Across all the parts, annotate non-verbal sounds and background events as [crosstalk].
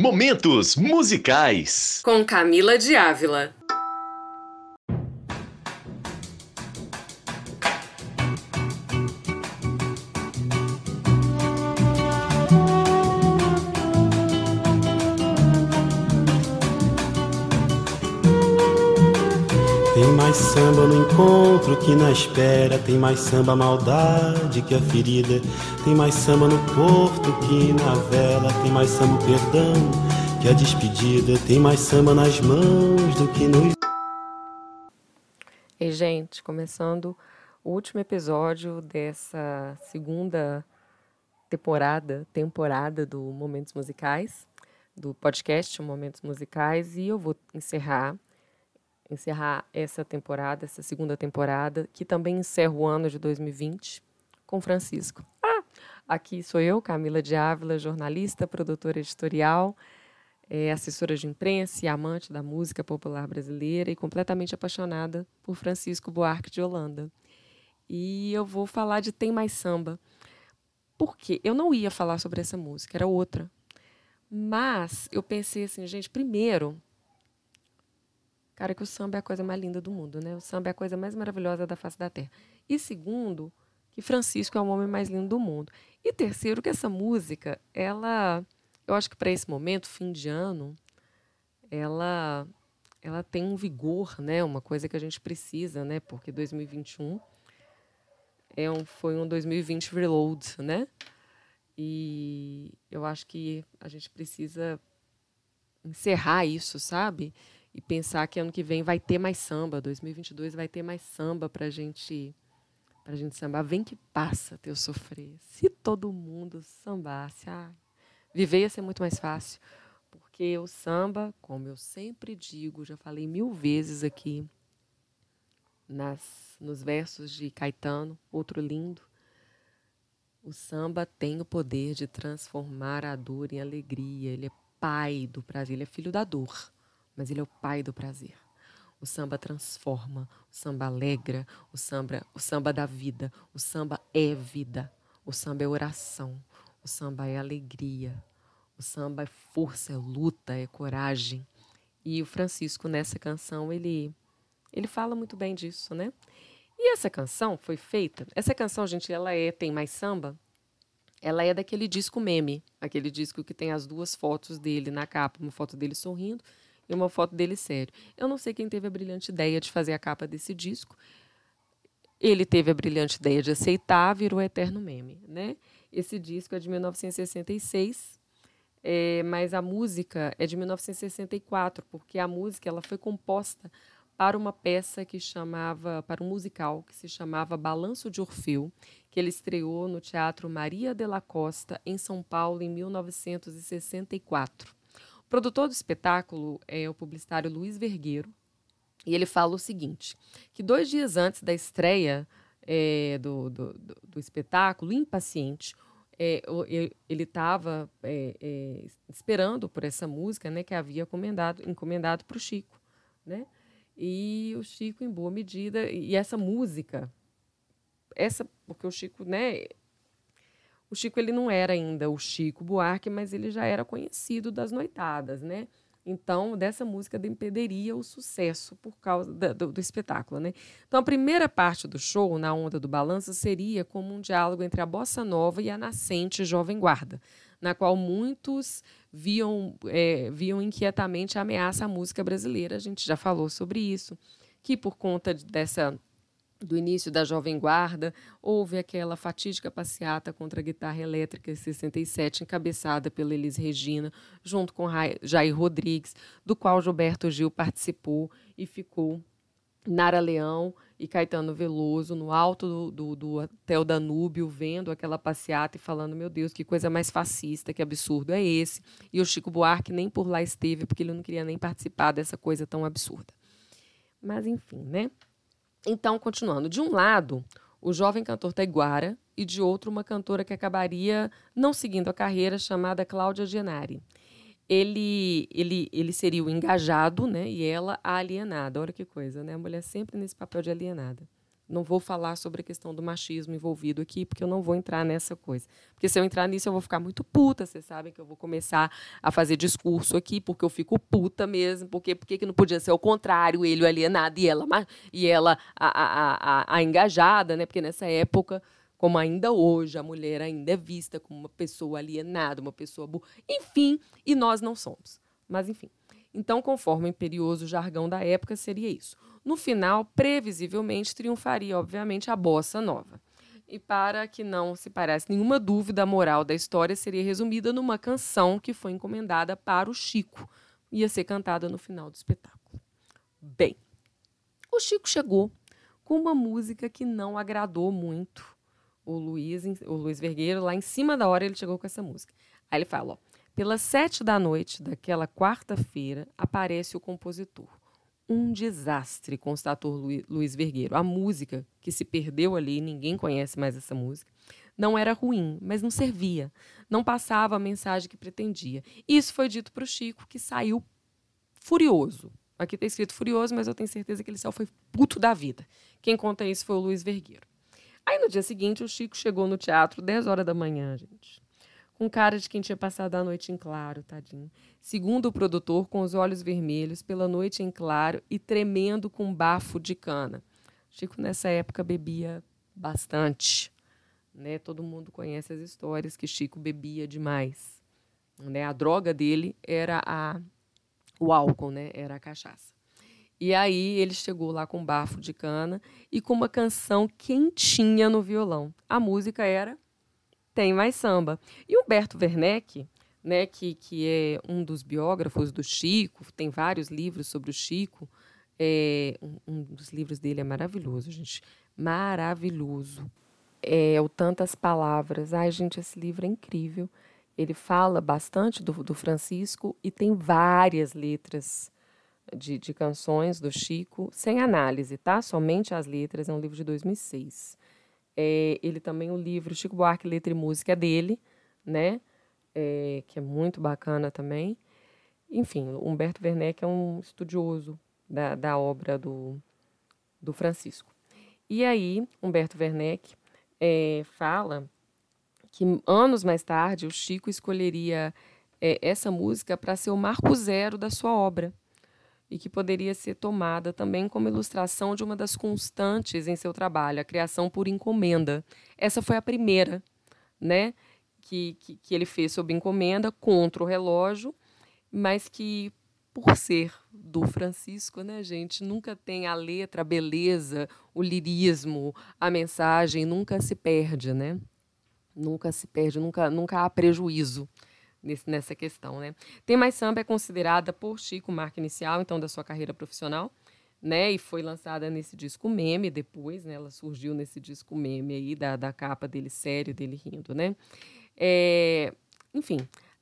Momentos musicais. Com Camila de Ávila. Tem mais samba no encontro que na espera. Tem mais samba maldade que a ferida. Tem mais samba no porto que na vela. Tem mais samba o perdão que a despedida. Tem mais samba nas mãos do que nos. E, gente, começando o último episódio dessa segunda temporada, temporada do Momentos Musicais, do podcast Momentos Musicais, e eu vou encerrar encerrar essa temporada, essa segunda temporada, que também encerra o ano de 2020 com Francisco. Ah, aqui sou eu, Camila de Ávila, jornalista, produtora editorial, é, assessora de imprensa e amante da música popular brasileira e completamente apaixonada por Francisco Buarque de Holanda. E eu vou falar de Tem Mais Samba. Porque eu não ia falar sobre essa música, era outra. Mas eu pensei assim, gente, primeiro, Cara, que o samba é a coisa mais linda do mundo, né? O samba é a coisa mais maravilhosa da face da terra. E segundo, que Francisco é o homem mais lindo do mundo. E terceiro, que essa música, ela, eu acho que para esse momento, fim de ano, ela ela tem um vigor, né? Uma coisa que a gente precisa, né? Porque 2021 é um, foi um 2020 reload, né? E eu acho que a gente precisa encerrar isso, sabe? E pensar que ano que vem vai ter mais samba, 2022 vai ter mais samba para gente para gente sambar. Vem que passa teu sofrer. Se todo mundo sambasse, ah, viver ia ser muito mais fácil, porque o samba, como eu sempre digo, já falei mil vezes aqui nas nos versos de Caetano, outro lindo, o samba tem o poder de transformar a dor em alegria. Ele é pai do prazer, ele é filho da dor mas ele é o pai do prazer. O samba transforma, o samba alegra, o samba, o samba dá vida, o samba é vida, o samba é oração, o samba é alegria, o samba é força, é luta, é coragem. E o Francisco nessa canção ele ele fala muito bem disso, né? E essa canção foi feita, essa canção, gente, ela é tem mais samba. Ela é daquele disco meme, aquele disco que tem as duas fotos dele na capa, uma foto dele sorrindo e uma foto dele sério. Eu não sei quem teve a brilhante ideia de fazer a capa desse disco. Ele teve a brilhante ideia de aceitar, virou eterno meme, né? Esse disco é de 1966, é, mas a música é de 1964, porque a música ela foi composta para uma peça que chamava, para um musical que se chamava Balanço de Orfeu, que ele estreou no Teatro Maria de la Costa, em São Paulo, em 1964. Produtor do espetáculo é o publicitário Luiz Vergueiro, e ele fala o seguinte: que dois dias antes da estreia é, do, do, do, do, espetáculo, impaciente, é, ele estava é, é, esperando por essa música né, que havia encomendado, encomendado para o Chico. Né? E o Chico, em boa medida, e essa música, essa, porque o Chico, né, o Chico ele não era ainda o Chico Buarque, mas ele já era conhecido das noitadas, né? Então, dessa música dependeria o sucesso por causa da, do, do, espetáculo, né? Então, a primeira parte do show, na onda do balanço, seria como um diálogo entre a bossa nova e a nascente jovem guarda, na qual muitos viam, é, viam inquietamente a ameaça à música brasileira. A gente já falou sobre isso, que por conta dessa do início da Jovem Guarda, houve aquela fatídica passeata contra a guitarra elétrica em 67, encabeçada pela Elis Regina, junto com Jair Rodrigues, do qual Gilberto Gil participou e ficou Nara Leão e Caetano Veloso no alto do, do, do hotel Danúbio, vendo aquela passeata e falando: Meu Deus, que coisa mais fascista, que absurdo é esse. E o Chico Buarque nem por lá esteve, porque ele não queria nem participar dessa coisa tão absurda. Mas, enfim, né? Então, continuando. De um lado, o jovem cantor Taiguara, e de outro, uma cantora que acabaria não seguindo a carreira, chamada Cláudia Genari ele, ele, ele seria o engajado, né? E ela a alienada. Olha que coisa, né? A mulher sempre nesse papel de alienada. Não vou falar sobre a questão do machismo envolvido aqui, porque eu não vou entrar nessa coisa. Porque se eu entrar nisso, eu vou ficar muito puta. Vocês sabem que eu vou começar a fazer discurso aqui, porque eu fico puta mesmo. Porque, porque que não podia ser o contrário, ele o alienado e ela, e ela a, a, a, a engajada, né? Porque nessa época como ainda hoje a mulher ainda é vista como uma pessoa alienada, uma pessoa burra, enfim, e nós não somos. Mas enfim. Então, conforme o imperioso jargão da época, seria isso. No final, previsivelmente, triunfaria, obviamente, a bossa nova. E para que não se parasse nenhuma dúvida, a moral da história seria resumida numa canção que foi encomendada para o Chico. Ia ser cantada no final do espetáculo. Bem, o Chico chegou com uma música que não agradou muito o Luiz, o Luiz Vergueiro, lá em cima da hora ele chegou com essa música. Aí ele fala, ó, pelas sete da noite daquela quarta-feira aparece o compositor. Um desastre, constatou Luiz Vergueiro. A música que se perdeu ali, ninguém conhece mais essa música, não era ruim, mas não servia. Não passava a mensagem que pretendia. Isso foi dito para o Chico, que saiu furioso. Aqui está escrito furioso, mas eu tenho certeza que ele só foi puto da vida. Quem conta isso foi o Luiz Vergueiro. Aí no dia seguinte, o Chico chegou no teatro 10 horas da manhã, gente. Com cara de quem tinha passado a noite em claro, tadinho. Segundo o produtor, com os olhos vermelhos pela noite em claro e tremendo com bafo de cana. Chico, nessa época, bebia bastante. Né? Todo mundo conhece as histórias que Chico bebia demais. Né? A droga dele era a, o álcool, né? era a cachaça. E aí ele chegou lá com bafo de cana e com uma canção quentinha no violão. A música era Tem Mais Samba. E Humberto Werneck, né, que, que é um dos biógrafos do Chico, tem vários livros sobre o Chico, é, um, um dos livros dele é maravilhoso, gente. Maravilhoso. É o Tantas Palavras. Ai, gente, esse livro é incrível. Ele fala bastante do, do Francisco e tem várias letras de, de canções do Chico, sem análise, tá? Somente as letras, é um livro de 2006. É, ele também, o livro Chico Buarque, Letra e Música é dele, né? É, que é muito bacana também. Enfim, Humberto Werneck é um estudioso da, da obra do, do Francisco. E aí, Humberto Werneck é, fala que anos mais tarde o Chico escolheria é, essa música para ser o marco zero da sua obra e que poderia ser tomada também como ilustração de uma das constantes em seu trabalho, a criação por encomenda. Essa foi a primeira, né, que, que, que ele fez sob encomenda contra o relógio, mas que por ser do Francisco, né, gente, nunca tem a letra, a beleza, o lirismo, a mensagem nunca se perde, né? Nunca se perde, nunca, nunca há prejuízo nesse, nessa questão, né? Tem Mais Samba é considerada por Chico marca inicial, então, da sua carreira profissional, né? E foi lançada nesse disco meme depois, né? Ela surgiu nesse disco meme aí, da, da capa dele sério, dele rindo, né? É, enfim,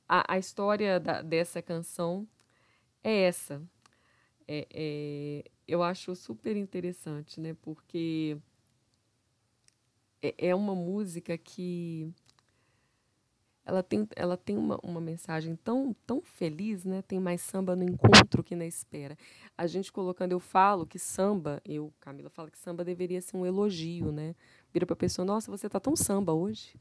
a, a história da, dessa canção é essa. É, é, eu acho super interessante, né? Porque é, é uma música que ela tem, ela tem uma, uma mensagem tão, tão feliz, né? Tem mais samba no encontro que na espera. A gente colocando, eu falo que samba, eu, Camila, fala que samba deveria ser um elogio, né? Vira para a pessoa, nossa, você tá tão samba hoje.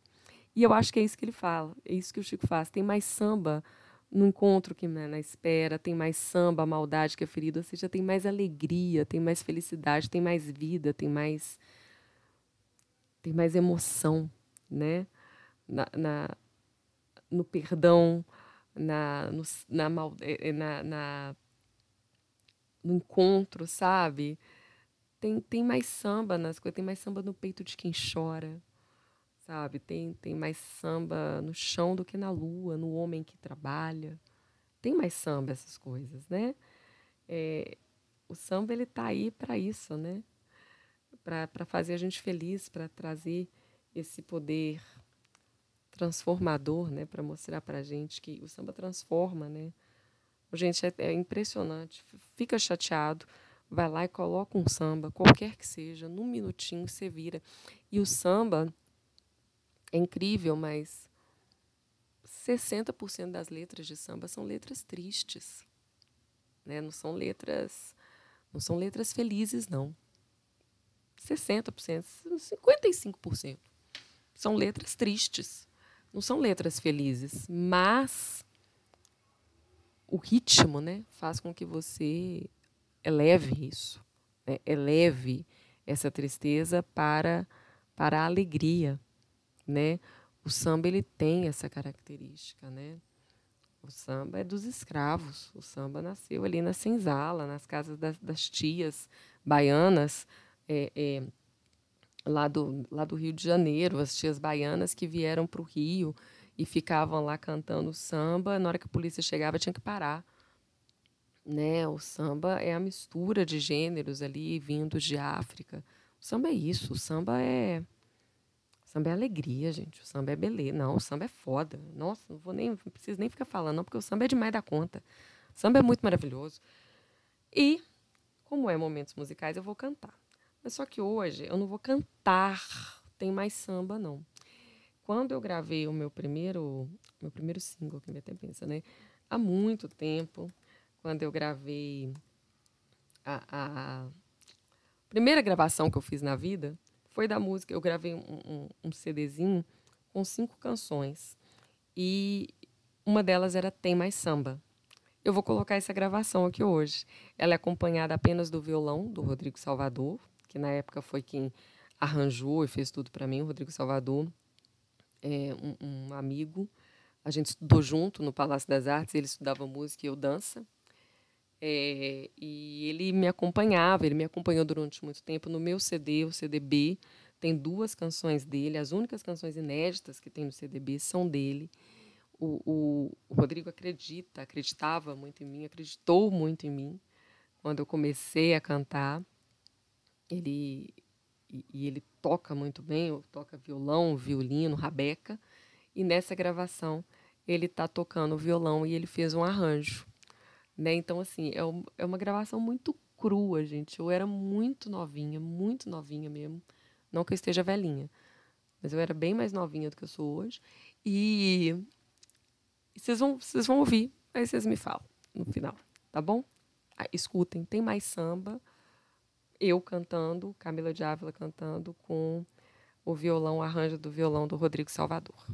E eu acho que é isso que ele fala, é isso que o Chico faz. Tem mais samba no encontro que na, na espera, tem mais samba, a maldade que é ferida, ou seja, tem mais alegria, tem mais felicidade, tem mais vida, tem mais tem mais emoção, né? Na, na, no perdão, na, no, na, eh, eh, na, na, no encontro, sabe? Tem, tem mais samba nas coisas, tem mais samba no peito de quem chora, sabe? Tem, tem mais samba no chão do que na lua, no homem que trabalha. Tem mais samba essas coisas, né? É, o samba ele tá aí para isso, né? para fazer a gente feliz, para trazer esse poder transformador, né, para mostrar para gente que o samba transforma, né? Gente, é, é, impressionante. Fica chateado, vai lá e coloca um samba, qualquer que seja, num minutinho você vira. E o samba é incrível, mas 60% das letras de samba são letras tristes, né? Não são letras, não são letras felizes, não. 60%, 55% são letras tristes. Não são letras felizes, mas o ritmo né, faz com que você eleve isso, né, eleve essa tristeza para, para a alegria. Né? O samba ele tem essa característica. Né? O samba é dos escravos. O samba nasceu ali na senzala, nas casas das, das tias baianas. É, é, lá do, lá do Rio de Janeiro, as tias baianas que vieram para o Rio e ficavam lá cantando samba. Na hora que a polícia chegava, tinha que parar. Né? O samba é a mistura de gêneros ali vindos de África. O samba é isso, o samba é samba é alegria, gente. O samba é beleza. Não, o samba é foda. Nossa, não vou nem, não preciso nem ficar falando, não, porque o samba é demais da conta. O samba é muito maravilhoso. E, como é momentos musicais, eu vou cantar. Mas só que hoje eu não vou cantar Tem Mais Samba, não. Quando eu gravei o meu primeiro, meu primeiro single, que me até pensa, né? Há muito tempo, quando eu gravei a, a, primeira gravação que eu fiz na vida, foi da música. Eu gravei um, um, um CDzinho com cinco canções. E uma delas era Tem Mais Samba. Eu vou colocar essa gravação aqui hoje. Ela é acompanhada apenas do violão do Rodrigo Salvador, que na época foi quem arranjou e fez tudo para mim, o Rodrigo Salvador, é um, um, amigo. A gente estudou junto no Palácio das Artes, ele estudava música e eu dança. É, e ele me acompanhava, ele me acompanhou durante muito tempo no meu CD, o CDB. Tem duas canções dele, as únicas canções inéditas que tem no CDB são dele. O, o, o Rodrigo acredita, acreditava muito em mim, acreditou muito em mim quando eu comecei a cantar. Ele e, e ele toca muito bem, toca violão, violino, rabeca. E nessa gravação ele está tocando violão e ele fez um arranjo. Né? Então, assim, é, um, é uma gravação muito crua, gente. Eu era muito novinha, muito novinha mesmo. Não que eu esteja velhinha, mas eu era bem mais novinha do que eu sou hoje. E, vocês, vão, vocês vão ouvir, aí vocês me falam no final, tá bom? Ah, escutem, tem mais samba eu cantando, Camila de Ávila cantando com o violão, o arranjo do violão do Rodrigo Salvador.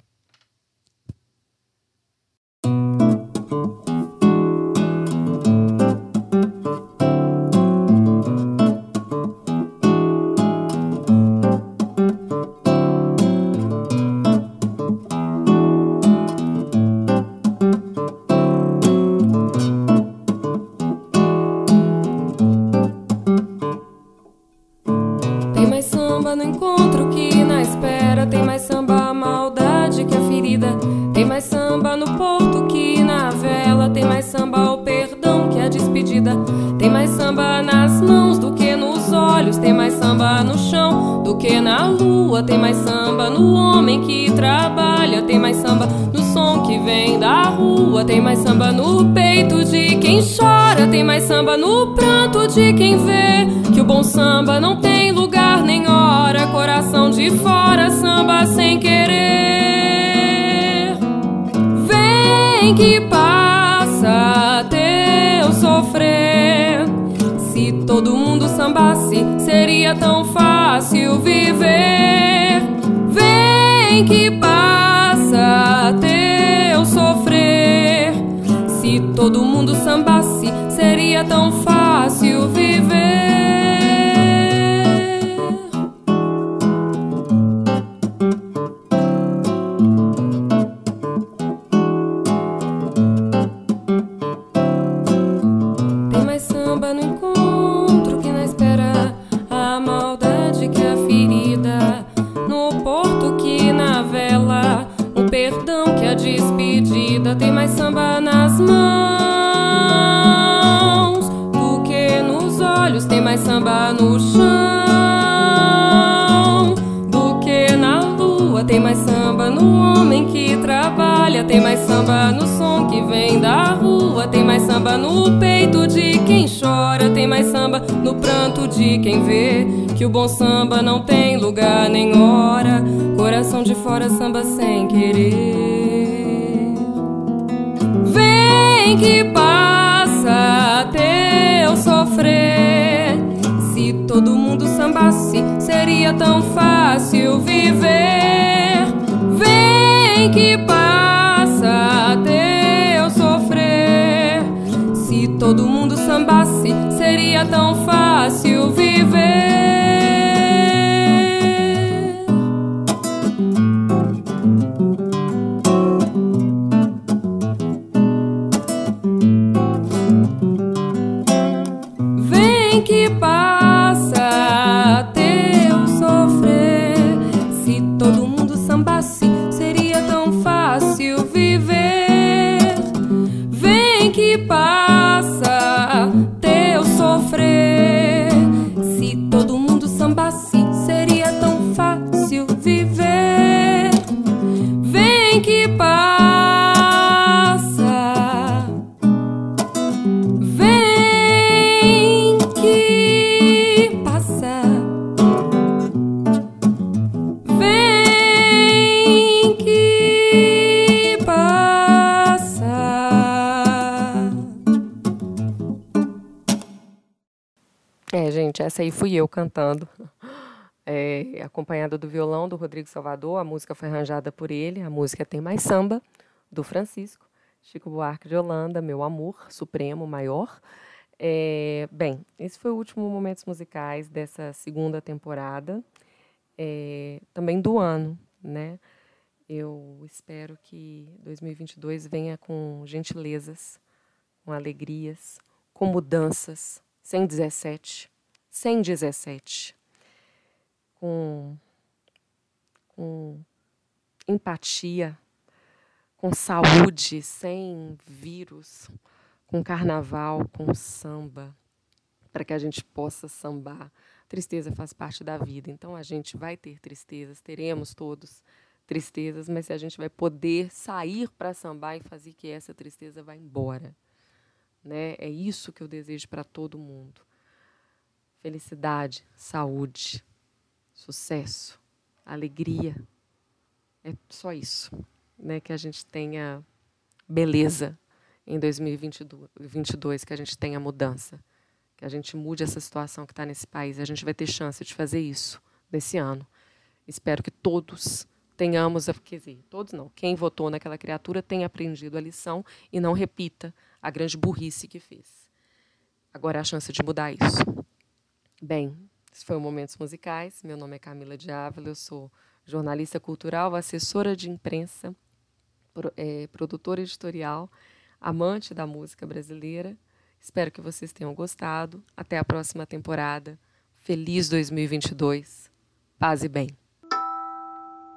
Quem vê que o bom samba não tem lugar nem hora, coração de fora, samba sem querer. Vem que passa teu sofrer. Se todo mundo sambasse, seria tão fácil viver. Vem que passa teu sofrer todo mundo sambasse, seria tão fácil viver. Mais samba no som que vem da rua, tem mais samba no peito de quem chora, tem mais samba no pranto de quem vê que o bom samba não tem lugar nem hora, coração de fora samba sem querer. Vem que passa teu sofrer. Se todo mundo sambasse, seria tão fácil viver. Vem que passa teu sofrer. Se todo mundo sambasse, seria tão fácil viver. Essa aí fui eu cantando, [laughs] é, acompanhada do violão do Rodrigo Salvador. A música foi arranjada por ele. A música tem mais samba, do Francisco. Chico Buarque de Holanda, meu amor supremo, maior. É, bem, esse foi o último Momentos Musicais dessa segunda temporada, é, também do ano, né? Eu espero que 2022 venha com gentilezas, com alegrias, com mudanças, sem 17, sem 17, com, com empatia, com saúde, sem vírus, com carnaval, com samba, para que a gente possa sambar. Tristeza faz parte da vida, então a gente vai ter tristezas, teremos todos tristezas, mas se a gente vai poder sair para sambar e fazer que essa tristeza vá embora. Né? É isso que eu desejo para todo mundo. Felicidade, saúde, sucesso, alegria. É só isso, né? Que a gente tenha beleza em 2022, que a gente tenha mudança, que a gente mude essa situação que está nesse país. A gente vai ter chance de fazer isso nesse ano. Espero que todos tenhamos, quer dizer, todos não, quem votou naquela criatura tenha aprendido a lição e não repita a grande burrice que fez. Agora é a chance de mudar isso. Bem, esse foi o Momentos Musicais. Meu nome é Camila de eu sou jornalista cultural, assessora de imprensa, pro, é, produtora editorial, amante da música brasileira. Espero que vocês tenham gostado. Até a próxima temporada. Feliz 2022. Paz e bem.